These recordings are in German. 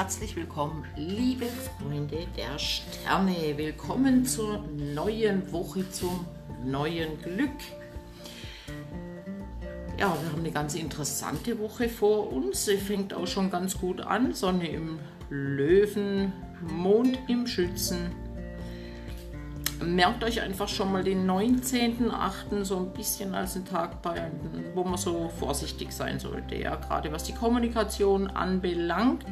herzlich willkommen, liebe Freunde der Sterne. Willkommen zur neuen Woche, zum neuen Glück. Ja, wir haben eine ganz interessante Woche vor uns. Sie fängt auch schon ganz gut an. Sonne im Löwen, Mond im Schützen. Merkt euch einfach schon mal den 19.8. so ein bisschen als einen Tag, bei, wo man so vorsichtig sein sollte. Ja, gerade was die Kommunikation anbelangt.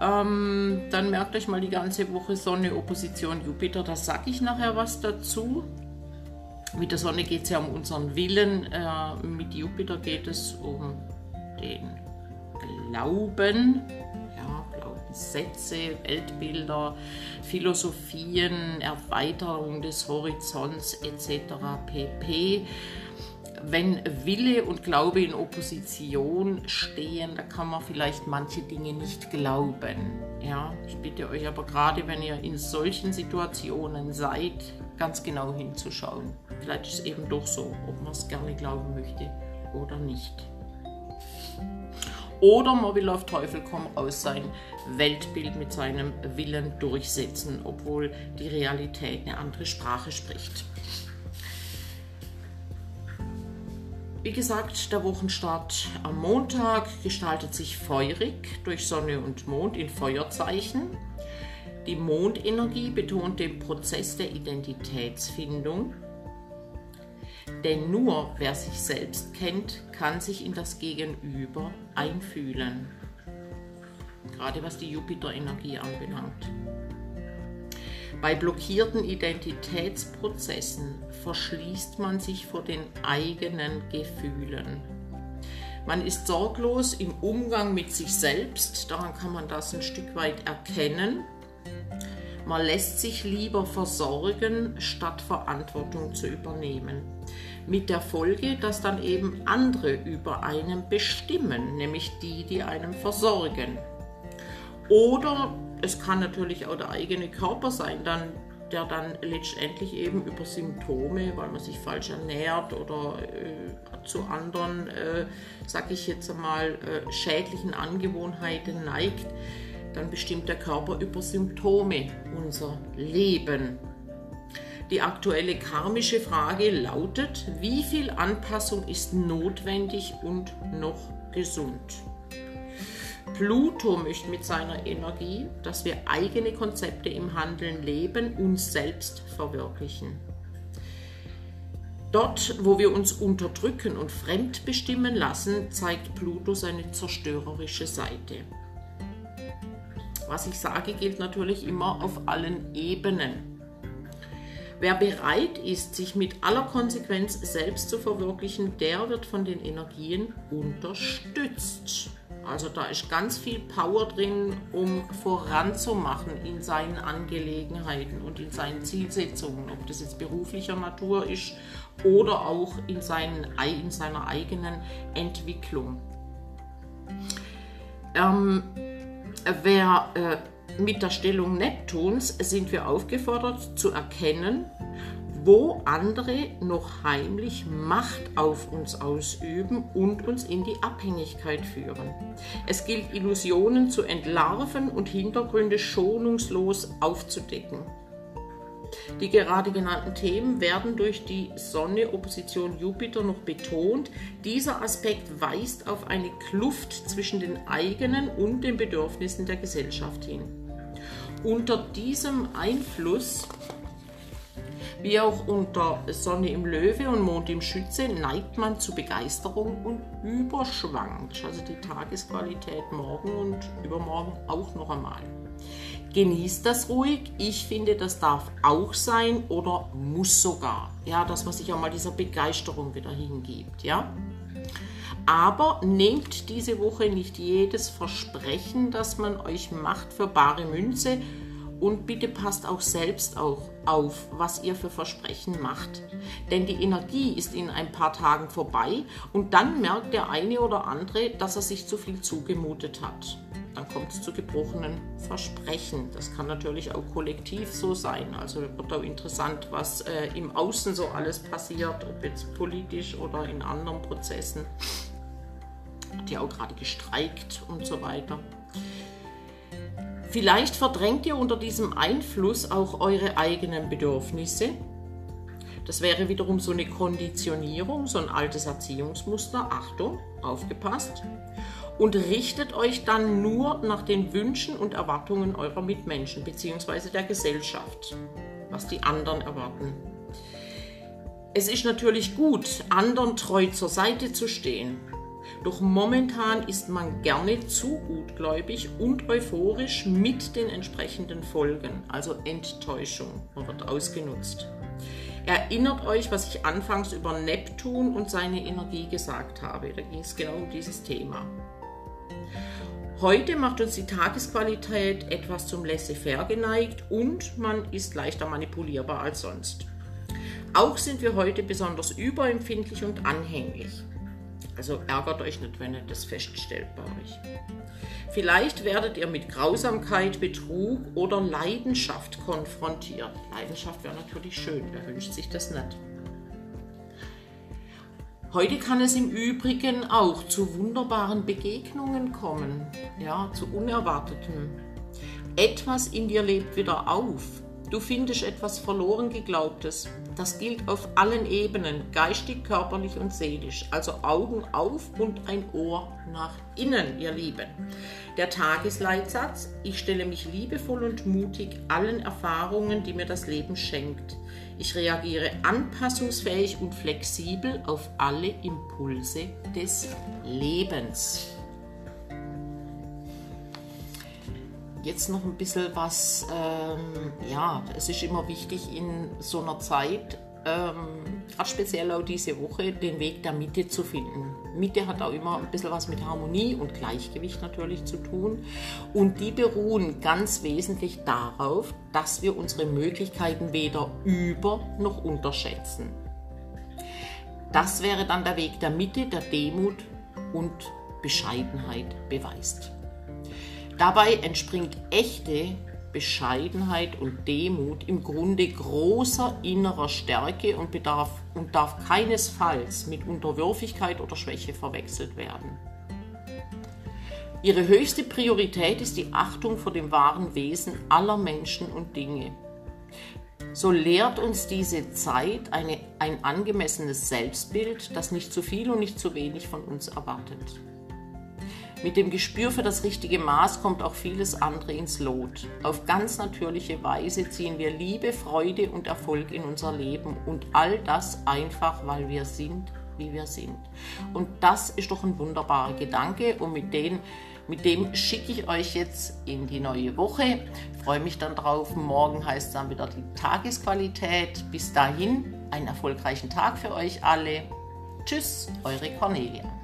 Ähm, dann merkt euch mal die ganze Woche Sonne, Opposition, Jupiter. Da sage ich nachher was dazu. Mit der Sonne geht es ja um unseren Willen. Äh, mit Jupiter geht es um den Glauben. Ja, Glaubenssätze, Weltbilder, Philosophien, Erweiterung des Horizonts etc. pp wenn Wille und Glaube in Opposition stehen, da kann man vielleicht manche Dinge nicht glauben. Ja, ich bitte euch aber gerade, wenn ihr in solchen Situationen seid, ganz genau hinzuschauen. Vielleicht ist es eben doch so, ob man es gerne glauben möchte oder nicht. Oder man will auf Teufel komm raus sein Weltbild mit seinem Willen durchsetzen, obwohl die Realität eine andere Sprache spricht. Wie gesagt, der Wochenstart am Montag gestaltet sich feurig durch Sonne und Mond in Feuerzeichen. Die Mondenergie betont den Prozess der Identitätsfindung. Denn nur wer sich selbst kennt, kann sich in das Gegenüber einfühlen. Gerade was die Jupiter-Energie anbelangt. Bei blockierten Identitätsprozessen verschließt man sich vor den eigenen Gefühlen. Man ist sorglos im Umgang mit sich selbst, daran kann man das ein Stück weit erkennen. Man lässt sich lieber versorgen, statt Verantwortung zu übernehmen. Mit der Folge, dass dann eben andere über einen bestimmen, nämlich die, die einem versorgen. Oder es kann natürlich auch der eigene Körper sein, dann, der dann letztendlich eben über Symptome, weil man sich falsch ernährt oder äh, zu anderen, äh, sag ich jetzt einmal, äh, schädlichen Angewohnheiten neigt, dann bestimmt der Körper über Symptome unser Leben. Die aktuelle karmische Frage lautet, wie viel Anpassung ist notwendig und noch gesund? Pluto möchte mit seiner Energie, dass wir eigene Konzepte im Handeln leben, uns selbst verwirklichen. Dort, wo wir uns unterdrücken und fremdbestimmen lassen, zeigt Pluto seine zerstörerische Seite. Was ich sage, gilt natürlich immer auf allen Ebenen. Wer bereit ist, sich mit aller Konsequenz selbst zu verwirklichen, der wird von den Energien unterstützt. Also da ist ganz viel Power drin, um voranzumachen in seinen Angelegenheiten und in seinen Zielsetzungen, ob das jetzt beruflicher Natur ist oder auch in, seinen, in seiner eigenen Entwicklung. Ähm, wer äh, mit der Stellung Neptuns sind wir aufgefordert zu erkennen, wo andere noch heimlich Macht auf uns ausüben und uns in die Abhängigkeit führen. Es gilt, Illusionen zu entlarven und Hintergründe schonungslos aufzudecken. Die gerade genannten Themen werden durch die Sonne Opposition Jupiter noch betont. Dieser Aspekt weist auf eine Kluft zwischen den eigenen und den Bedürfnissen der Gesellschaft hin. Unter diesem Einfluss wie auch unter Sonne im Löwe und Mond im Schütze neigt man zu Begeisterung und Überschwang. Also die Tagesqualität morgen und übermorgen auch noch einmal. Genießt das ruhig. Ich finde, das darf auch sein oder muss sogar. Ja, dass man sich auch mal dieser Begeisterung wieder hingibt. Ja. Aber nehmt diese Woche nicht jedes Versprechen, das man euch macht, für bare Münze und bitte passt auch selbst auch auf, was ihr für Versprechen macht. Denn die Energie ist in ein paar Tagen vorbei und dann merkt der eine oder andere, dass er sich zu viel zugemutet hat. Dann kommt es zu gebrochenen Versprechen. Das kann natürlich auch kollektiv so sein. Also wird auch interessant, was äh, im Außen so alles passiert, ob jetzt politisch oder in anderen Prozessen. Hat ja auch gerade gestreikt und so weiter. Vielleicht verdrängt ihr unter diesem Einfluss auch eure eigenen Bedürfnisse. Das wäre wiederum so eine Konditionierung, so ein altes Erziehungsmuster. Achtung, aufgepasst. Und richtet euch dann nur nach den Wünschen und Erwartungen eurer Mitmenschen bzw. der Gesellschaft, was die anderen erwarten. Es ist natürlich gut, anderen treu zur Seite zu stehen. Doch momentan ist man gerne zu gutgläubig und euphorisch mit den entsprechenden Folgen, also Enttäuschung, wird ausgenutzt. Erinnert euch, was ich anfangs über Neptun und seine Energie gesagt habe. Da ging es genau um dieses Thema. Heute macht uns die Tagesqualität etwas zum Laissez-faire geneigt und man ist leichter manipulierbar als sonst. Auch sind wir heute besonders überempfindlich und anhänglich. Also ärgert euch nicht, wenn ihr das feststellt bei euch. Vielleicht werdet ihr mit Grausamkeit, Betrug oder Leidenschaft konfrontiert. Leidenschaft wäre natürlich schön, wer wünscht sich das nicht? Heute kann es im Übrigen auch zu wunderbaren Begegnungen kommen, ja, zu unerwarteten. Etwas in dir lebt wieder auf. Du findest etwas verloren geglaubtes. Das gilt auf allen Ebenen, geistig, körperlich und seelisch. Also Augen auf und ein Ohr nach innen, ihr Lieben. Der Tagesleitsatz, ich stelle mich liebevoll und mutig allen Erfahrungen, die mir das Leben schenkt. Ich reagiere anpassungsfähig und flexibel auf alle Impulse des Lebens. Jetzt noch ein bisschen was, ähm, ja, es ist immer wichtig in so einer Zeit, ähm, gerade speziell auch diese Woche, den Weg der Mitte zu finden. Mitte hat auch immer ein bisschen was mit Harmonie und Gleichgewicht natürlich zu tun. Und die beruhen ganz wesentlich darauf, dass wir unsere Möglichkeiten weder über noch unterschätzen. Das wäre dann der Weg der Mitte, der Demut und Bescheidenheit beweist. Dabei entspringt echte Bescheidenheit und Demut im Grunde großer innerer Stärke und, bedarf, und darf keinesfalls mit Unterwürfigkeit oder Schwäche verwechselt werden. Ihre höchste Priorität ist die Achtung vor dem wahren Wesen aller Menschen und Dinge. So lehrt uns diese Zeit eine, ein angemessenes Selbstbild, das nicht zu viel und nicht zu wenig von uns erwartet. Mit dem Gespür für das richtige Maß kommt auch vieles andere ins Lot. Auf ganz natürliche Weise ziehen wir Liebe, Freude und Erfolg in unser Leben und all das einfach, weil wir sind, wie wir sind. Und das ist doch ein wunderbarer Gedanke und mit, den, mit dem schicke ich euch jetzt in die neue Woche. Freue mich dann drauf. Morgen heißt dann wieder die Tagesqualität. Bis dahin einen erfolgreichen Tag für euch alle. Tschüss, eure Cornelia.